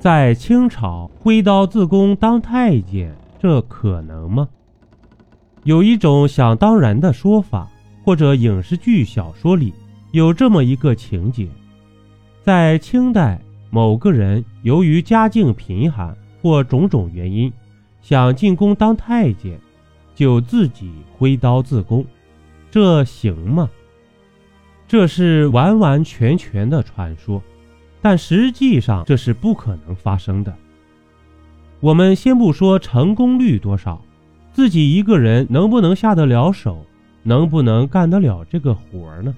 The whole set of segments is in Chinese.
在清朝挥刀自宫当太监，这可能吗？有一种想当然的说法，或者影视剧、小说里有这么一个情节：在清代，某个人由于家境贫寒或种种原因，想进宫当太监，就自己挥刀自宫，这行吗？这是完完全全的传说。但实际上这是不可能发生的。我们先不说成功率多少，自己一个人能不能下得了手，能不能干得了这个活儿呢？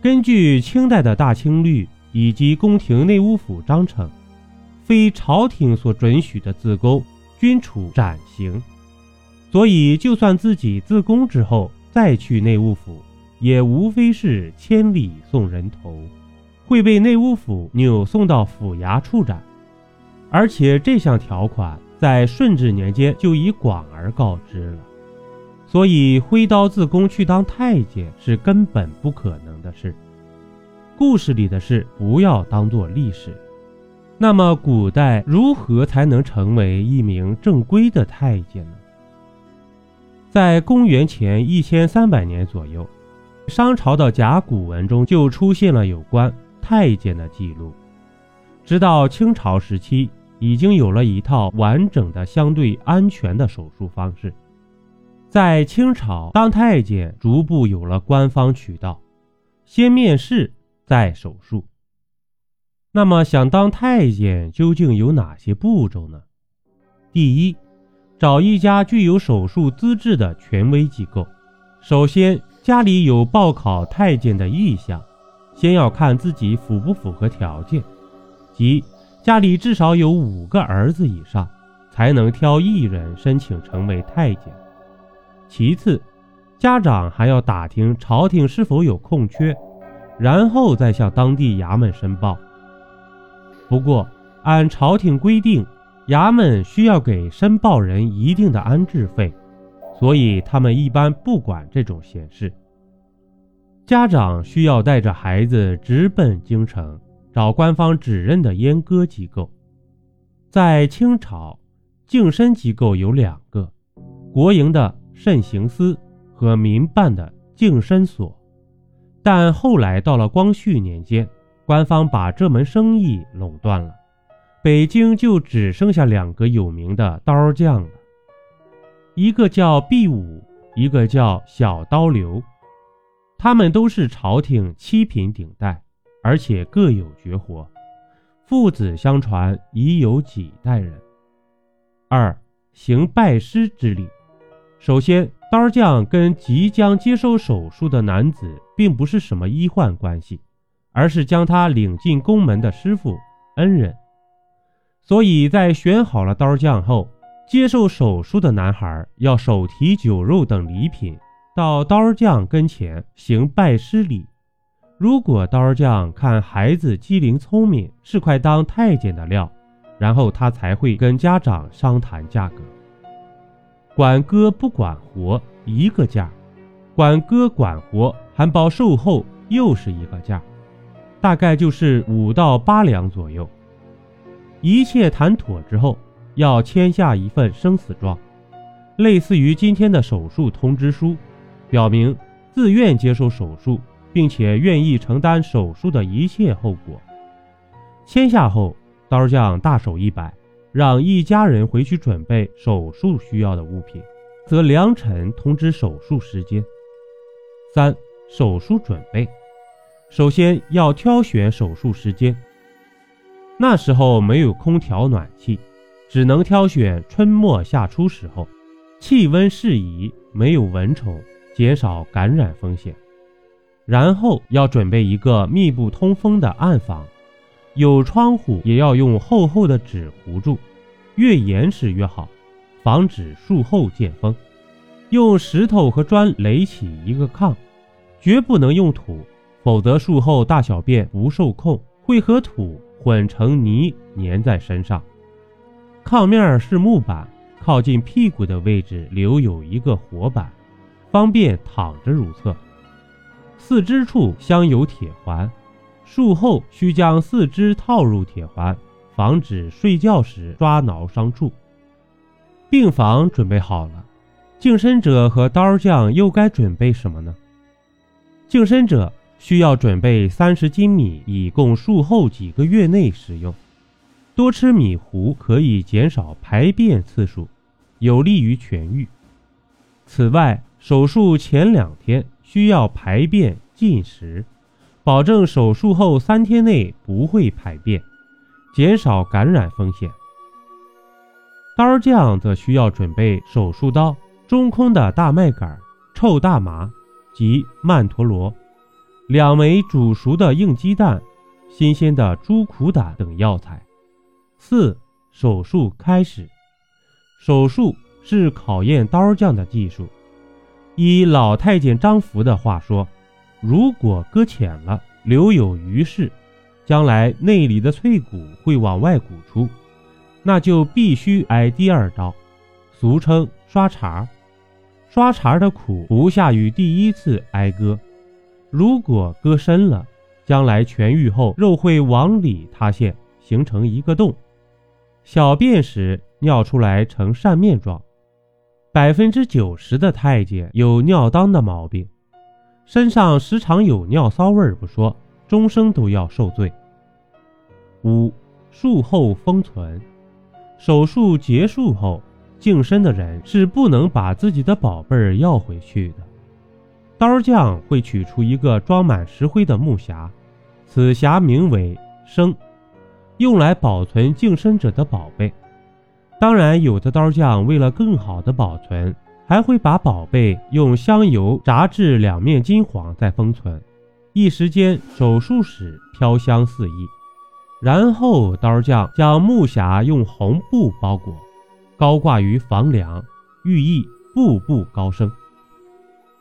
根据清代的大清律以及宫廷内务府章程，非朝廷所准许的自宫均处斩刑。所以，就算自己自宫之后再去内务府，也无非是千里送人头。会被内务府扭送到府衙处斩，而且这项条款在顺治年间就已广而告之了，所以挥刀自宫去当太监是根本不可能的事。故事里的事不要当做历史。那么，古代如何才能成为一名正规的太监呢？在公元前一千三百年左右，商朝的甲骨文中就出现了有关。太监的记录，直到清朝时期，已经有了一套完整的、相对安全的手术方式。在清朝当太监，逐步有了官方渠道，先面试，再手术。那么，想当太监究竟有哪些步骤呢？第一，找一家具有手术资质的权威机构。首先，家里有报考太监的意向。先要看自己符不符合条件，即家里至少有五个儿子以上，才能挑一人申请成为太监。其次，家长还要打听朝廷是否有空缺，然后再向当地衙门申报。不过，按朝廷规定，衙门需要给申报人一定的安置费，所以他们一般不管这种闲事。家长需要带着孩子直奔京城，找官方指认的阉割机构。在清朝，净身机构有两个：国营的慎刑司和民办的净身所。但后来到了光绪年间，官方把这门生意垄断了，北京就只剩下两个有名的刀匠了，一个叫毕武，一个叫小刀刘。他们都是朝廷七品顶戴，而且各有绝活，父子相传已有几代人。二行拜师之礼，首先，刀匠跟即将接受手术的男子并不是什么医患关系，而是将他领进宫门的师傅恩人。所以在选好了刀匠后，接受手术的男孩要手提酒肉等礼品。到刀匠跟前行拜师礼，如果刀匠看孩子机灵聪明，是块当太监的料，然后他才会跟家长商谈价格。管哥不管活一个价，管哥管活含包售后又是一个价，大概就是五到八两左右。一切谈妥之后，要签下一份生死状，类似于今天的手术通知书。表明自愿接受手术，并且愿意承担手术的一切后果。签下后，刀匠大手一摆，让一家人回去准备手术需要的物品，则良辰通知手术时间。三、手术准备，首先要挑选手术时间。那时候没有空调暖气，只能挑选春末夏初时候，气温适宜，没有蚊虫。减少感染风险，然后要准备一个密不通风的暗房，有窗户也要用厚厚的纸糊住，越严实越好，防止术后见风。用石头和砖垒起一个炕，绝不能用土，否则术后大小便不受控，会和土混成泥粘在身上。炕面是木板，靠近屁股的位置留有一个活板。方便躺着如厕，四肢处镶有铁环，术后需将四肢套入铁环，防止睡觉时抓挠伤处。病房准备好了，净身者和刀匠又该准备什么呢？净身者需要准备三十斤米，以供术后几个月内食用。多吃米糊可以减少排便次数，有利于痊愈。此外，手术前两天需要排便进食，保证手术后三天内不会排便，减少感染风险。刀匠则需要准备手术刀、中空的大麦秆、臭大麻及曼陀罗、两枚煮熟的硬鸡蛋、新鲜的猪苦胆等药材。四手术开始，手术是考验刀匠的技术。以老太监张福的话说，如果搁浅了，留有余事，将来内里的脆骨会往外鼓出，那就必须挨第二刀，俗称刷茬。刷茬的苦不下于第一次挨割。如果割深了，将来痊愈后，肉会往里塌陷，形成一个洞。小便时尿出来呈扇面状，百分之九十的太监有尿当的毛病，身上时常有尿骚味儿不说，终生都要受罪。五术后封存，手术结束后，净身的人是不能把自己的宝贝儿要回去的。刀匠会取出一个装满石灰的木匣，此匣名为生。用来保存净身者的宝贝，当然，有的刀匠为了更好的保存，还会把宝贝用香油炸至两面金黄再封存，一时间手术室飘香四溢。然后，刀匠将木匣用红布包裹，高挂于房梁，寓意步步高升。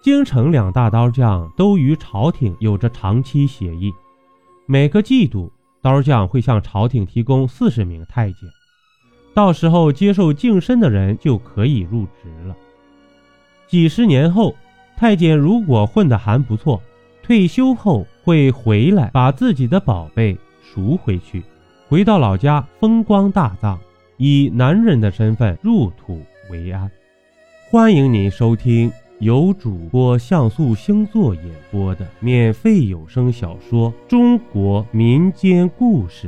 京城两大刀匠都与朝廷有着长期协议，每个季度。刀匠会向朝廷提供四十名太监，到时候接受净身的人就可以入职了。几十年后，太监如果混得还不错，退休后会回来把自己的宝贝赎回去，回到老家风光大葬，以男人的身份入土为安。欢迎您收听。由主播像素星座演播的免费有声小说《中国民间故事》，